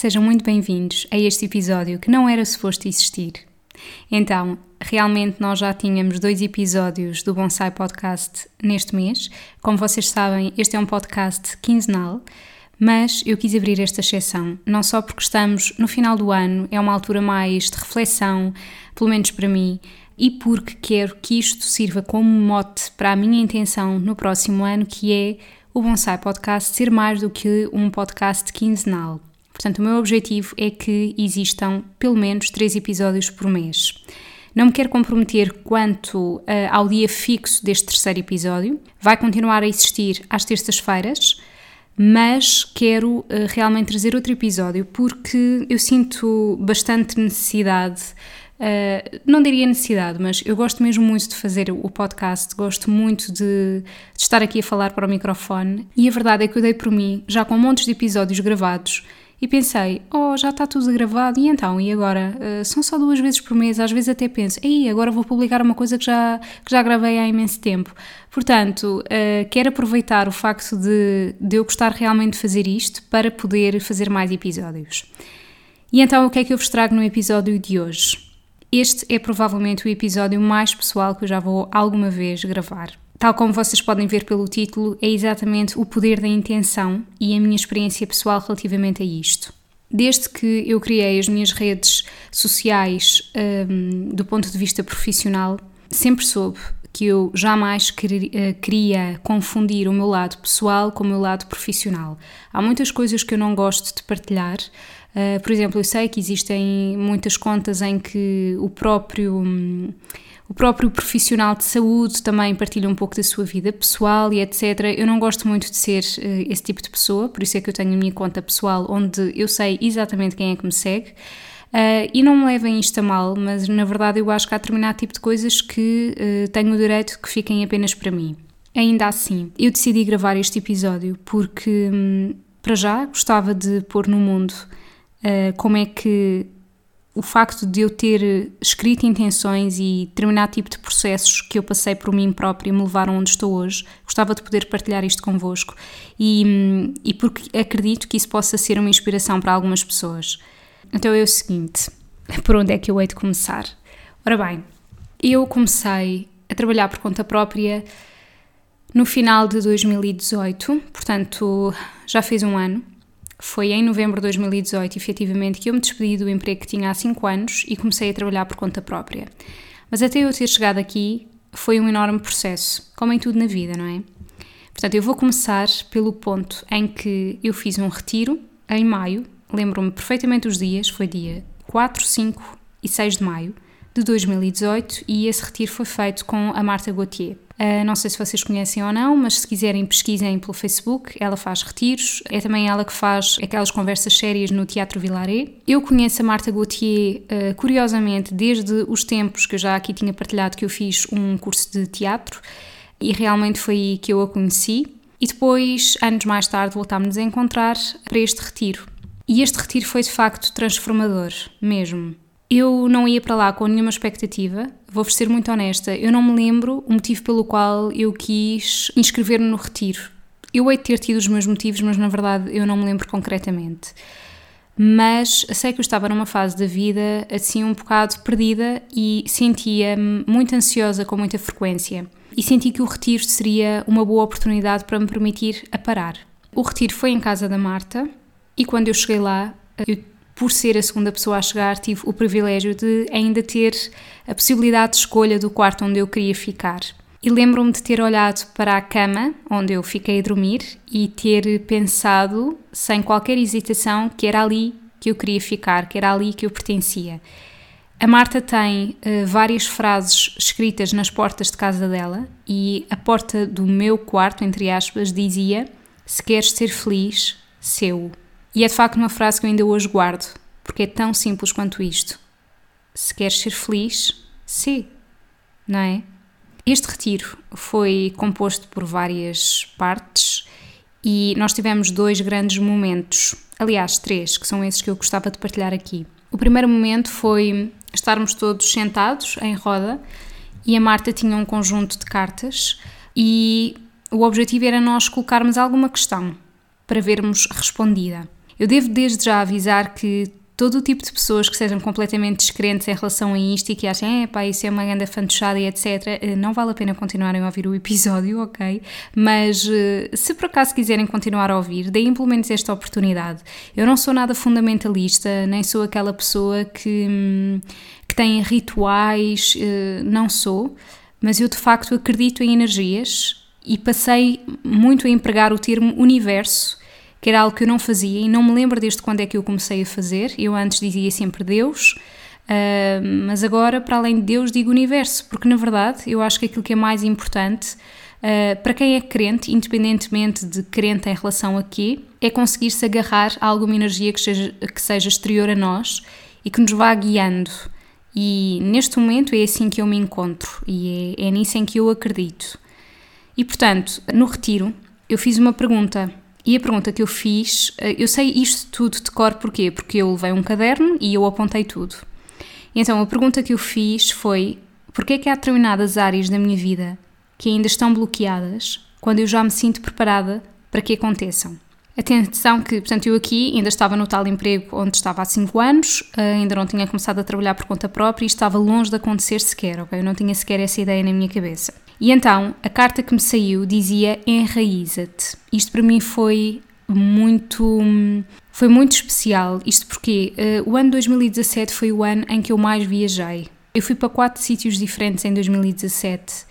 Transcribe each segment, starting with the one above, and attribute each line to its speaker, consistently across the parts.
Speaker 1: Sejam muito bem-vindos a este episódio que não era suposto existir. Então, realmente nós já tínhamos dois episódios do Bonsai Podcast neste mês. Como vocês sabem, este é um podcast quinzenal, mas eu quis abrir esta exceção, não só porque estamos no final do ano, é uma altura mais de reflexão, pelo menos para mim, e porque quero que isto sirva como mote para a minha intenção no próximo ano, que é o Bonsai Podcast ser mais do que um podcast quinzenal. Portanto, o meu objetivo é que existam pelo menos três episódios por mês. Não me quero comprometer quanto uh, ao dia fixo deste terceiro episódio. Vai continuar a existir às terças-feiras, mas quero uh, realmente trazer outro episódio porque eu sinto bastante necessidade. Uh, não diria necessidade, mas eu gosto mesmo muito de fazer o podcast, gosto muito de, de estar aqui a falar para o microfone e a verdade é que eu dei por mim, já com montes de episódios gravados, e pensei, oh, já está tudo gravado, e então, e agora? Uh, são só duas vezes por mês, às vezes até penso, ei, agora vou publicar uma coisa que já, que já gravei há imenso tempo. Portanto, uh, quero aproveitar o facto de, de eu gostar realmente de fazer isto para poder fazer mais episódios. E então, o que é que eu vos trago no episódio de hoje? Este é provavelmente o episódio mais pessoal que eu já vou alguma vez gravar. Tal como vocês podem ver pelo título, é exatamente o poder da intenção e a minha experiência pessoal relativamente a isto. Desde que eu criei as minhas redes sociais um, do ponto de vista profissional, sempre soube que eu jamais eh, queria confundir o meu lado pessoal com o meu lado profissional. Há muitas coisas que eu não gosto de partilhar. Uh, por exemplo, eu sei que existem muitas contas em que o próprio. Um, o próprio profissional de saúde também partilha um pouco da sua vida pessoal e etc. Eu não gosto muito de ser uh, esse tipo de pessoa, por isso é que eu tenho a minha conta pessoal onde eu sei exatamente quem é que me segue. Uh, e não me levem isto a mal, mas na verdade eu acho que há determinado tipo de coisas que uh, tenho o direito que fiquem apenas para mim. Ainda assim, eu decidi gravar este episódio porque, hum, para já, gostava de pôr no mundo uh, como é que o facto de eu ter escrito intenções e determinado tipo de processos que eu passei por mim própria me levaram onde estou hoje, gostava de poder partilhar isto convosco e, e porque acredito que isso possa ser uma inspiração para algumas pessoas. Então é o seguinte: por onde é que eu hei de começar? Ora bem, eu comecei a trabalhar por conta própria no final de 2018, portanto já fez um ano. Foi em novembro de 2018, efetivamente, que eu me despedi do emprego que tinha há 5 anos e comecei a trabalhar por conta própria. Mas até eu ter chegado aqui foi um enorme processo, como em tudo na vida, não é? Portanto, eu vou começar pelo ponto em que eu fiz um retiro em maio, lembro-me perfeitamente os dias, foi dia 4, 5 e 6 de maio de 2018 e esse retiro foi feito com a Marta Gauthier. Uh, não sei se vocês conhecem ou não, mas se quiserem pesquisem pelo Facebook, ela faz retiros, é também ela que faz aquelas conversas sérias no Teatro Vilaré. Eu conheço a Marta Gauthier, uh, curiosamente, desde os tempos que eu já aqui tinha partilhado que eu fiz um curso de teatro e realmente foi aí que eu a conheci. E depois, anos mais tarde, voltámos a encontrar para este retiro. E este retiro foi de facto transformador, mesmo. Eu não ia para lá com nenhuma expectativa, vou-vos ser muito honesta, eu não me lembro o motivo pelo qual eu quis inscrever-me no retiro. Eu hei de ter tido os meus motivos, mas na verdade eu não me lembro concretamente. Mas sei que eu estava numa fase da vida assim um bocado perdida e sentia-me muito ansiosa com muita frequência. E senti que o retiro seria uma boa oportunidade para me permitir a parar. O retiro foi em casa da Marta e quando eu cheguei lá, eu por ser a segunda pessoa a chegar, tive o privilégio de ainda ter a possibilidade de escolha do quarto onde eu queria ficar. E lembro-me de ter olhado para a cama onde eu fiquei a dormir e ter pensado, sem qualquer hesitação, que era ali que eu queria ficar, que era ali que eu pertencia. A Marta tem uh, várias frases escritas nas portas de casa dela e a porta do meu quarto, entre aspas, dizia: Se queres ser feliz, seu. E é de facto uma frase que eu ainda hoje guardo, porque é tão simples quanto isto. Se queres ser feliz, sê, não é? Este retiro foi composto por várias partes e nós tivemos dois grandes momentos, aliás, três, que são esses que eu gostava de partilhar aqui. O primeiro momento foi estarmos todos sentados em roda e a Marta tinha um conjunto de cartas e o objetivo era nós colocarmos alguma questão para vermos respondida. Eu devo desde já avisar que todo o tipo de pessoas que sejam completamente descrentes em relação a isto e que achem, é pá, isso é uma grande fantochada e etc., eh, não vale a pena continuarem a ouvir o episódio, ok? Mas eh, se por acaso quiserem continuar a ouvir, deem pelo menos esta oportunidade. Eu não sou nada fundamentalista, nem sou aquela pessoa que, hum, que tem rituais, eh, não sou, mas eu de facto acredito em energias e passei muito a empregar o termo universo que era algo que eu não fazia e não me lembro desde quando é que eu comecei a fazer. Eu antes dizia sempre Deus, uh, mas agora, para além de Deus, digo universo, porque na verdade eu acho que aquilo que é mais importante uh, para quem é crente, independentemente de crente em relação a quê, é conseguir-se agarrar a alguma energia que seja, que seja exterior a nós e que nos vá guiando. E neste momento é assim que eu me encontro e é, é nisso em que eu acredito. E portanto, no retiro, eu fiz uma pergunta e a pergunta que eu fiz, eh, eu sei isto tudo de cor porquê? Porque eu levei um caderno e eu apontei tudo. Então a pergunta que eu fiz foi: porquê é que há determinadas áreas da minha vida que ainda estão bloqueadas quando eu já me sinto preparada para que aconteçam? Atenção que, portanto, eu aqui ainda estava no tal emprego onde estava há 5 anos, eh, ainda não tinha começado a trabalhar por conta própria e estava longe de acontecer sequer, ok? Eu não tinha sequer essa ideia na minha cabeça. E então, a carta que me saiu dizia enraiza-te. Isto para mim foi muito foi muito especial. Isto porque uh, o ano 2017 foi o ano em que eu mais viajei. Eu fui para quatro sítios diferentes em 2017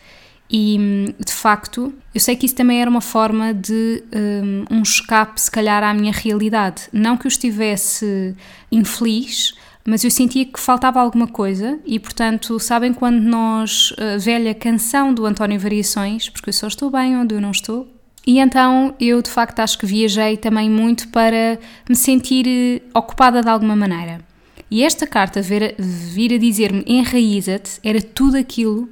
Speaker 1: e de facto eu sei que isso também era uma forma de um, um escape, se calhar, à minha realidade. Não que eu estivesse infeliz, mas eu sentia que faltava alguma coisa e, portanto, sabem quando nós, a velha canção do António Variações, porque eu só estou bem onde eu não estou? E então eu, de facto, acho que viajei também muito para me sentir eh, ocupada de alguma maneira. E esta carta vir, vir a dizer-me enraiza-te era tudo aquilo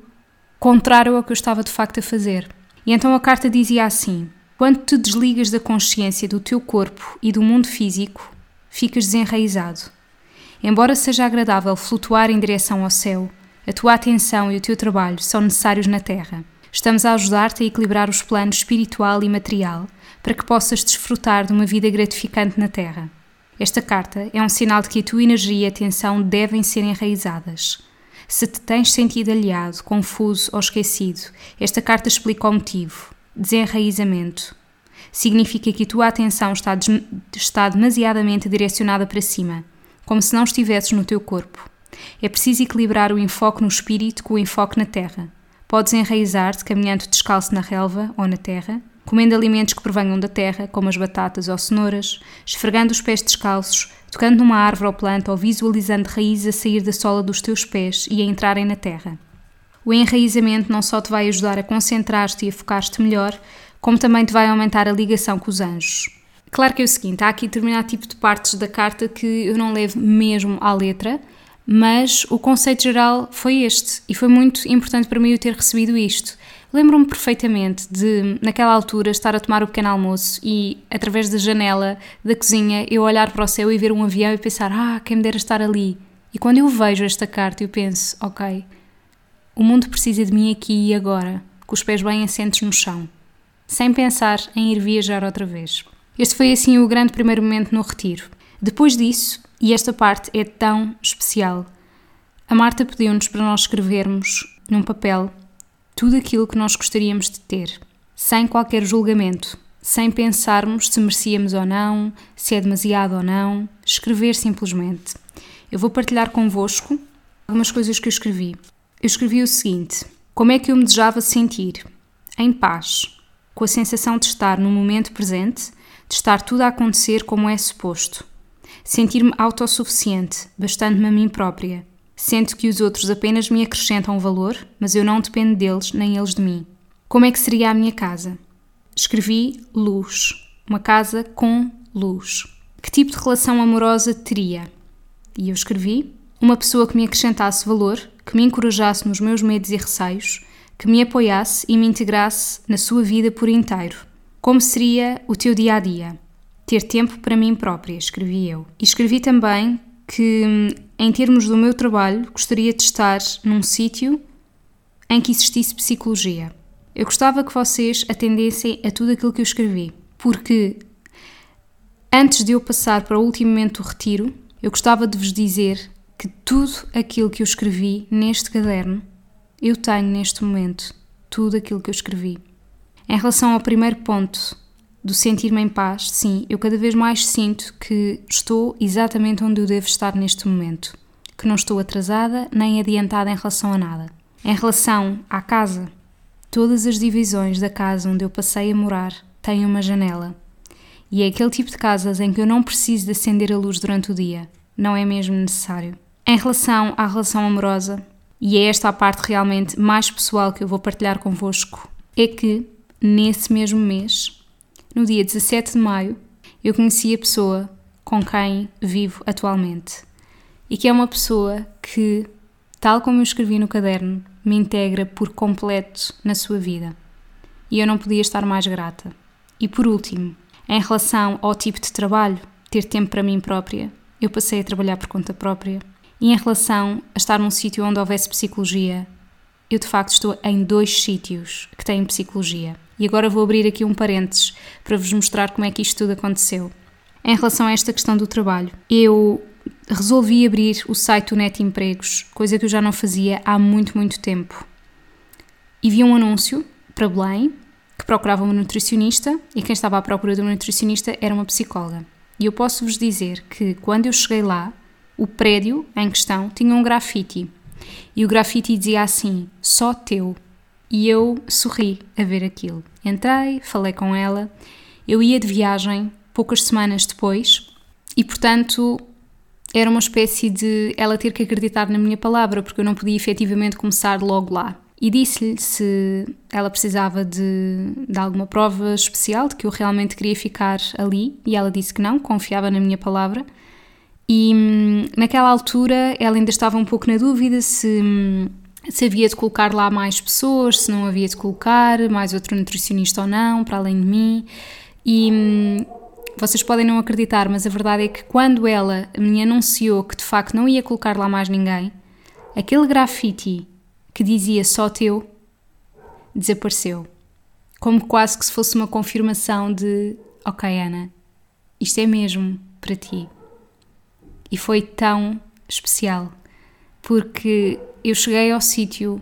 Speaker 1: contrário ao que eu estava de facto a fazer. E então a carta dizia assim: Quando te desligas da consciência do teu corpo e do mundo físico, ficas desenraizado. Embora seja agradável flutuar em direção ao céu, a tua atenção e o teu trabalho são necessários na Terra. Estamos a ajudar-te a equilibrar os planos espiritual e material para que possas desfrutar de uma vida gratificante na Terra. Esta carta é um sinal de que a tua energia e atenção devem ser enraizadas. Se te tens sentido aliado, confuso ou esquecido, esta carta explica o motivo. Desenraizamento. Significa que a tua atenção está, está demasiadamente direcionada para cima como se não estivesses no teu corpo. É preciso equilibrar o enfoque no espírito com o enfoque na terra. Podes enraizar-te caminhando descalço na relva ou na terra, comendo alimentos que provenham da terra, como as batatas ou cenouras, esfregando os pés descalços, tocando numa árvore ou planta ou visualizando raízes a sair da sola dos teus pés e a entrarem na terra. O enraizamento não só te vai ajudar a concentrar-te e a focar-te melhor, como também te vai aumentar a ligação com os anjos. Claro que é o seguinte, há aqui determinado tipo de partes da carta que eu não levo mesmo à letra, mas o conceito geral foi este e foi muito importante para mim eu ter recebido isto. Lembro-me perfeitamente de, naquela altura, estar a tomar o pequeno almoço e, através da janela da cozinha, eu olhar para o céu e ver um avião e pensar: Ah, quem me dera estar ali. E quando eu vejo esta carta, eu penso: Ok, o mundo precisa de mim aqui e agora, com os pés bem assentos no chão, sem pensar em ir viajar outra vez. Este foi assim o grande primeiro momento no retiro. Depois disso, e esta parte é tão especial, a Marta pediu-nos para nós escrevermos num papel tudo aquilo que nós gostaríamos de ter, sem qualquer julgamento, sem pensarmos se merecíamos ou não, se é demasiado ou não, escrever simplesmente. Eu vou partilhar convosco algumas coisas que eu escrevi. Eu escrevi o seguinte: Como é que eu me desejava sentir? Em paz, com a sensação de estar no momento presente de estar tudo a acontecer como é suposto. Sentir-me autossuficiente, bastando-me a mim própria. Sento que os outros apenas me acrescentam valor, mas eu não dependo deles nem eles de mim. Como é que seria a minha casa? Escrevi luz. Uma casa com luz. Que tipo de relação amorosa teria? E eu escrevi uma pessoa que me acrescentasse valor, que me encorajasse nos meus medos e receios, que me apoiasse e me integrasse na sua vida por inteiro. Como seria o teu dia a dia? Ter tempo para mim própria, escrevi eu. E escrevi também que, em termos do meu trabalho, gostaria de estar num sítio em que existisse psicologia. Eu gostava que vocês atendessem a tudo aquilo que eu escrevi, porque antes de eu passar para o último momento do retiro, eu gostava de vos dizer que tudo aquilo que eu escrevi neste caderno, eu tenho neste momento tudo aquilo que eu escrevi. Em relação ao primeiro ponto, do sentir-me em paz, sim, eu cada vez mais sinto que estou exatamente onde eu devo estar neste momento, que não estou atrasada nem adiantada em relação a nada. Em relação à casa, todas as divisões da casa onde eu passei a morar têm uma janela. E é aquele tipo de casas em que eu não preciso de acender a luz durante o dia, não é mesmo necessário. Em relação à relação amorosa, e é esta a parte realmente mais pessoal que eu vou partilhar convosco, é que nesse mesmo mês no dia 17 de maio, eu conheci a pessoa com quem vivo atualmente e que é uma pessoa que, tal como eu escrevi no caderno, me integra por completo na sua vida. E eu não podia estar mais grata. E por último, em relação ao tipo de trabalho, ter tempo para mim própria, eu passei a trabalhar por conta própria. E em relação a estar num sítio onde houvesse psicologia, eu de facto estou em dois sítios que têm psicologia. E agora vou abrir aqui um parênteses para vos mostrar como é que isto tudo aconteceu. Em relação a esta questão do trabalho, eu resolvi abrir o site do Net Empregos, coisa que eu já não fazia há muito, muito tempo. E vi um anúncio para Belém que procurava uma nutricionista e quem estava à procura de uma nutricionista era uma psicóloga. E eu posso vos dizer que quando eu cheguei lá, o prédio em questão tinha um grafite. E o grafite dizia assim: só teu. E eu sorri a ver aquilo. Entrei, falei com ela. Eu ia de viagem poucas semanas depois e, portanto, era uma espécie de ela ter que acreditar na minha palavra, porque eu não podia efetivamente começar logo lá. E disse-lhe se ela precisava de, de alguma prova especial, de que eu realmente queria ficar ali, e ela disse que não, confiava na minha palavra. E hum, naquela altura ela ainda estava um pouco na dúvida se hum, se havia de colocar lá mais pessoas, se não havia de colocar mais outro nutricionista ou não, para além de mim. E hum, vocês podem não acreditar, mas a verdade é que quando ela me anunciou que de facto não ia colocar lá mais ninguém, aquele grafite que dizia só teu desapareceu. Como quase que se fosse uma confirmação de: Ok, Ana, isto é mesmo para ti. E foi tão especial, porque eu cheguei ao sítio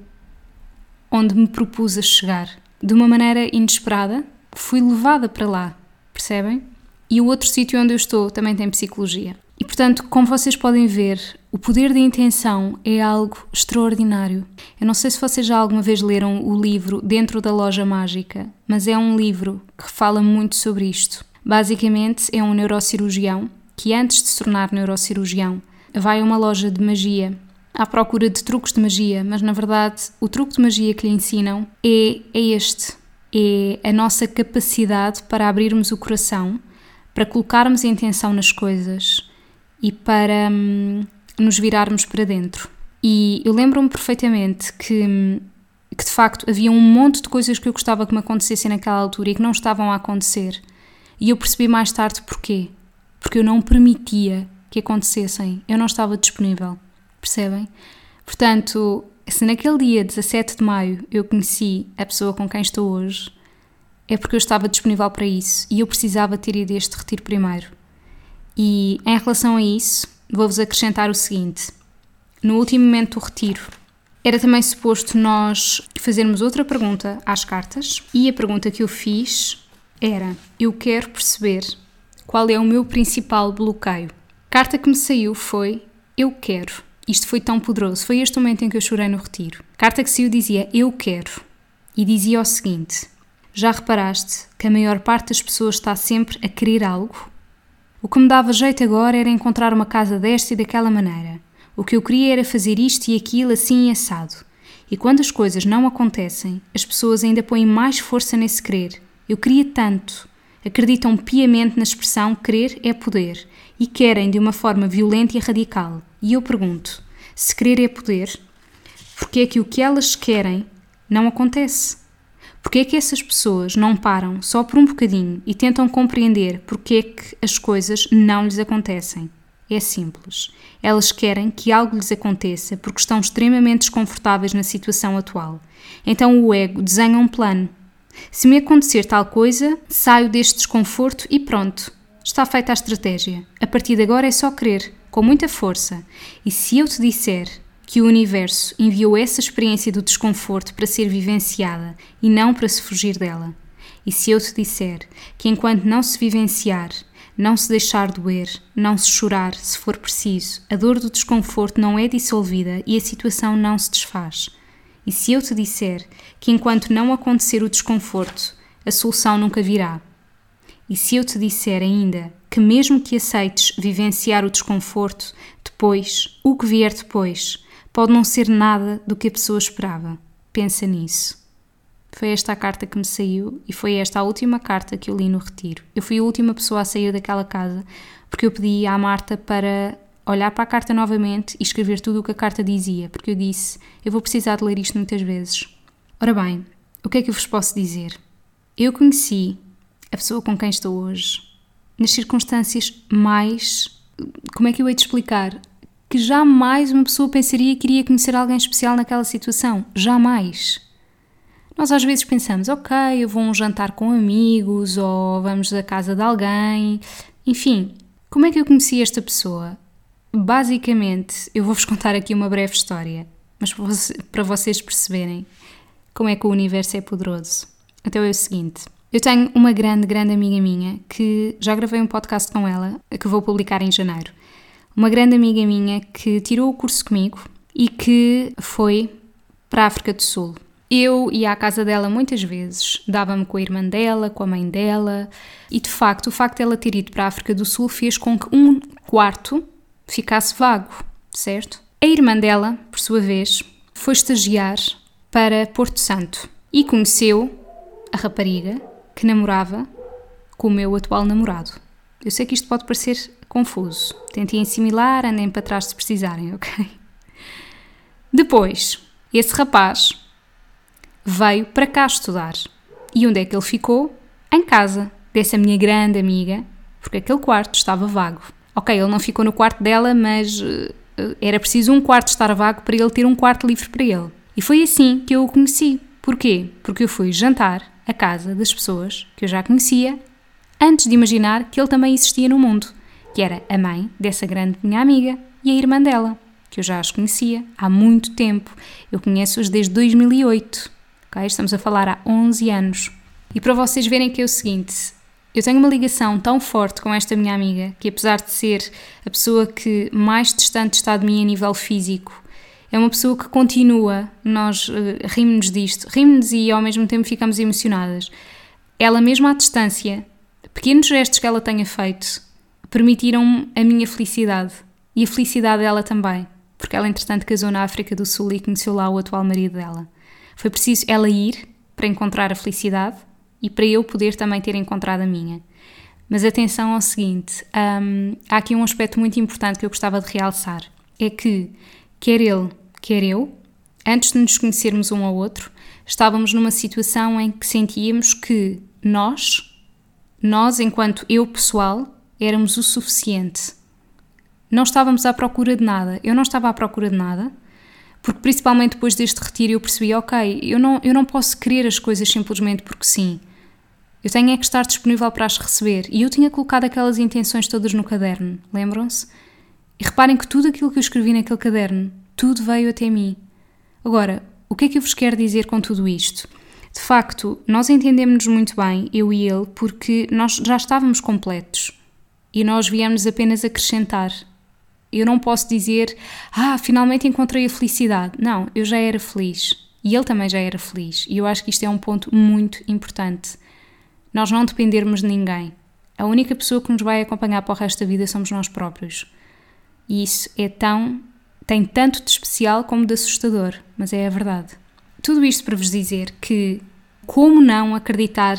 Speaker 1: onde me propus a chegar. De uma maneira inesperada, fui levada para lá, percebem? E o outro sítio onde eu estou também tem psicologia. E portanto, como vocês podem ver, o poder da intenção é algo extraordinário. Eu não sei se vocês já alguma vez leram o livro Dentro da Loja Mágica, mas é um livro que fala muito sobre isto. Basicamente, é um neurocirurgião que, antes de se tornar neurocirurgião, vai a uma loja de magia à procura de truques de magia, mas na verdade o truque de magia que lhe ensinam é, é este: é a nossa capacidade para abrirmos o coração, para colocarmos a intenção nas coisas e para hum, nos virarmos para dentro. E eu lembro-me perfeitamente que, hum, que de facto havia um monte de coisas que eu gostava que me acontecessem naquela altura e que não estavam a acontecer. E eu percebi mais tarde porquê. Porque eu não permitia que acontecessem, eu não estava disponível percebem? Portanto, se naquele dia 17 de maio eu conheci a pessoa com quem estou hoje, é porque eu estava disponível para isso e eu precisava ter ido a este retiro primeiro. E em relação a isso, vou-vos acrescentar o seguinte: no último momento do retiro, era também suposto nós fazermos outra pergunta às cartas, e a pergunta que eu fiz era: Eu quero perceber qual é o meu principal bloqueio. A carta que me saiu foi: Eu quero. Isto foi tão poderoso. Foi este momento em que eu chorei no retiro. Carta que saiu dizia Eu quero. E dizia o seguinte: Já reparaste que a maior parte das pessoas está sempre a querer algo? O que me dava jeito agora era encontrar uma casa desta e daquela maneira. O que eu queria era fazer isto e aquilo assim assado. E quando as coisas não acontecem, as pessoas ainda põem mais força nesse querer. Eu queria tanto. Acreditam piamente na expressão querer é poder e querem de uma forma violenta e radical. E eu pergunto: se querer é poder, porque é que o que elas querem não acontece? Porque é que essas pessoas não param só por um bocadinho e tentam compreender porque é que as coisas não lhes acontecem? É simples. Elas querem que algo lhes aconteça porque estão extremamente desconfortáveis na situação atual. Então o ego desenha um plano. Se me acontecer tal coisa, saio deste desconforto e pronto. Está feita a estratégia. A partir de agora é só querer, com muita força. E se eu te disser que o universo enviou essa experiência do desconforto para ser vivenciada e não para se fugir dela, e se eu te disser que enquanto não se vivenciar, não se deixar doer, não se chorar, se for preciso, a dor do desconforto não é dissolvida e a situação não se desfaz. E se eu te disser que enquanto não acontecer o desconforto, a solução nunca virá. E se eu te disser ainda que, mesmo que aceites vivenciar o desconforto, depois, o que vier depois, pode não ser nada do que a pessoa esperava. Pensa nisso. Foi esta a carta que me saiu e foi esta a última carta que eu li no retiro. Eu fui a última pessoa a sair daquela casa porque eu pedi à Marta para olhar para a carta novamente e escrever tudo o que a carta dizia, porque eu disse: eu vou precisar de ler isto muitas vezes. Ora bem, o que é que eu vos posso dizer? Eu conheci a pessoa com quem estou hoje nas circunstâncias mais. Como é que eu hei de explicar? Que jamais uma pessoa pensaria que iria conhecer alguém especial naquela situação. Jamais. Nós às vezes pensamos, ok, eu vou a um jantar com amigos ou vamos à casa de alguém. Enfim, como é que eu conheci esta pessoa? Basicamente, eu vou-vos contar aqui uma breve história, mas para vocês perceberem como é que o universo é poderoso. Então é o seguinte: eu tenho uma grande, grande amiga minha que já gravei um podcast com ela, que vou publicar em janeiro. Uma grande amiga minha que tirou o curso comigo e que foi para a África do Sul. Eu ia à casa dela muitas vezes, dava-me com a irmã dela, com a mãe dela, e de facto, o facto de ela ter ido para a África do Sul fez com que um quarto ficasse vago, certo? A irmã dela, por sua vez, foi estagiar para Porto Santo e conheceu a rapariga que namorava com o meu atual namorado. Eu sei que isto pode parecer confuso. Tentem assimilar, andem para trás se precisarem, ok? Depois, esse rapaz veio para cá estudar. E onde é que ele ficou? Em casa dessa minha grande amiga, porque aquele quarto estava vago. Ok, ele não ficou no quarto dela, mas uh, era preciso um quarto estar vago para ele ter um quarto livre para ele. E foi assim que eu o conheci. Porquê? Porque eu fui jantar à casa das pessoas que eu já conhecia antes de imaginar que ele também existia no mundo, que era a mãe dessa grande minha amiga e a irmã dela, que eu já as conhecia há muito tempo. Eu conheço-as desde 2008. Okay? Estamos a falar há 11 anos. E para vocês verem que é o seguinte, eu tenho uma ligação tão forte com esta minha amiga que, apesar de ser a pessoa que mais distante está de mim a nível físico, é uma pessoa que continua, nós uh, rimos-nos disto, rimos-nos e ao mesmo tempo ficamos emocionadas. Ela, mesmo à distância, pequenos gestos que ela tenha feito, permitiram a minha felicidade e a felicidade dela também, porque ela, entretanto, casou na África do Sul e conheceu lá o atual marido dela. Foi preciso ela ir para encontrar a felicidade e para eu poder também ter encontrado a minha. Mas atenção ao seguinte: um, há aqui um aspecto muito importante que eu gostava de realçar. É que, quer ele, quer eu, antes de nos conhecermos um ao outro, estávamos numa situação em que sentíamos que nós, nós enquanto eu pessoal, éramos o suficiente. Não estávamos à procura de nada. Eu não estava à procura de nada porque principalmente depois deste retiro eu percebi, ok, eu não, eu não posso querer as coisas simplesmente porque sim. Eu tenho é que estar disponível para as receber. E eu tinha colocado aquelas intenções todas no caderno, lembram-se? E reparem que tudo aquilo que eu escrevi naquele caderno, tudo veio até mim. Agora, o que é que eu vos quero dizer com tudo isto? De facto, nós entendemos-nos muito bem, eu e ele, porque nós já estávamos completos e nós viemos apenas acrescentar eu não posso dizer, ah, finalmente encontrei a felicidade. Não, eu já era feliz. E ele também já era feliz. E eu acho que isto é um ponto muito importante. Nós não dependermos de ninguém. A única pessoa que nos vai acompanhar para o resto da vida somos nós próprios. E isso é tão tem tanto de especial como de assustador, mas é a verdade. Tudo isto para vos dizer que como não acreditar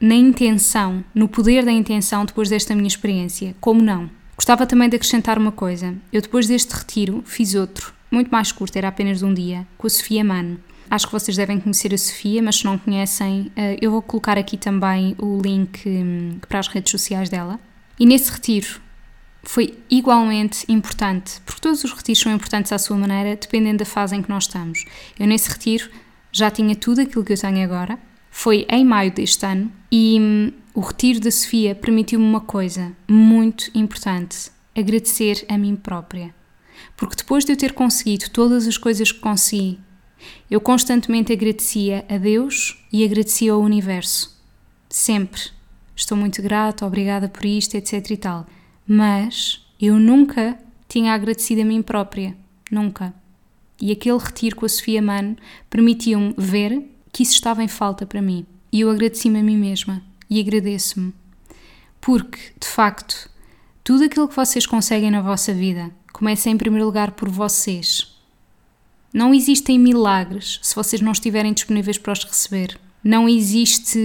Speaker 1: na intenção, no poder da intenção depois desta minha experiência? Como não? Gostava também de acrescentar uma coisa. Eu depois deste retiro fiz outro, muito mais curto, era apenas de um dia, com a Sofia Mano. Acho que vocês devem conhecer a Sofia, mas se não conhecem, eh, eu vou colocar aqui também o link hum, para as redes sociais dela. E nesse retiro foi igualmente importante, porque todos os retiros são importantes à sua maneira, dependendo da fase em que nós estamos. Eu, nesse retiro, já tinha tudo aquilo que eu tenho agora. Foi em maio deste ano e hum, o retiro da Sofia permitiu-me uma coisa muito importante: agradecer a mim própria. Porque depois de eu ter conseguido todas as coisas que consegui, eu constantemente agradecia a Deus e agradecia ao universo. Sempre. Estou muito grata, obrigada por isto, etc e tal mas eu nunca tinha agradecido a mim própria, nunca. E aquele retiro com a Sofia Mano permitiu-me ver que isso estava em falta para mim. E eu agradeci-me a mim mesma e agradeço-me. Porque, de facto, tudo aquilo que vocês conseguem na vossa vida começa em primeiro lugar por vocês. Não existem milagres se vocês não estiverem disponíveis para os receber. Não existe,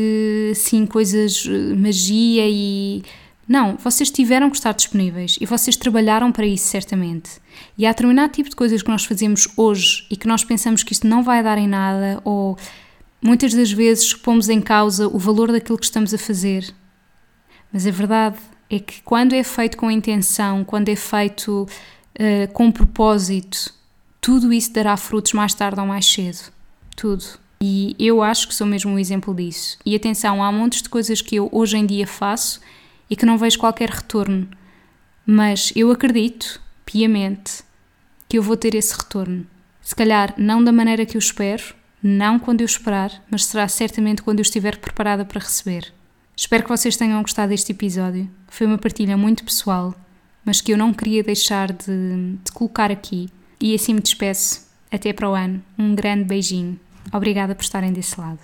Speaker 1: sim, coisas, eh, magia e não, vocês tiveram que estar disponíveis e vocês trabalharam para isso certamente. E há determinado tipo de coisas que nós fazemos hoje e que nós pensamos que isto não vai dar em nada ou muitas das vezes pomos em causa o valor daquilo que estamos a fazer. Mas a verdade é que quando é feito com intenção, quando é feito uh, com propósito, tudo isso dará frutos mais tarde ou mais cedo. Tudo. E eu acho que sou mesmo um exemplo disso. E atenção, há montes de coisas que eu hoje em dia faço e que não vejo qualquer retorno. Mas eu acredito, piamente, que eu vou ter esse retorno. Se calhar não da maneira que eu espero, não quando eu esperar, mas será certamente quando eu estiver preparada para receber. Espero que vocês tenham gostado deste episódio. Foi uma partilha muito pessoal, mas que eu não queria deixar de, de colocar aqui. E assim me despeço. Até para o ano. Um grande beijinho. Obrigada por estarem desse lado.